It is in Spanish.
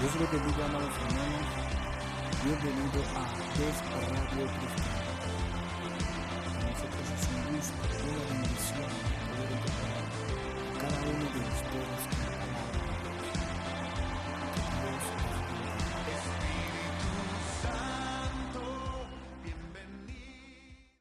Dios les bendiga, amados hermanos. Bienvenido a Des Radio Cristiano.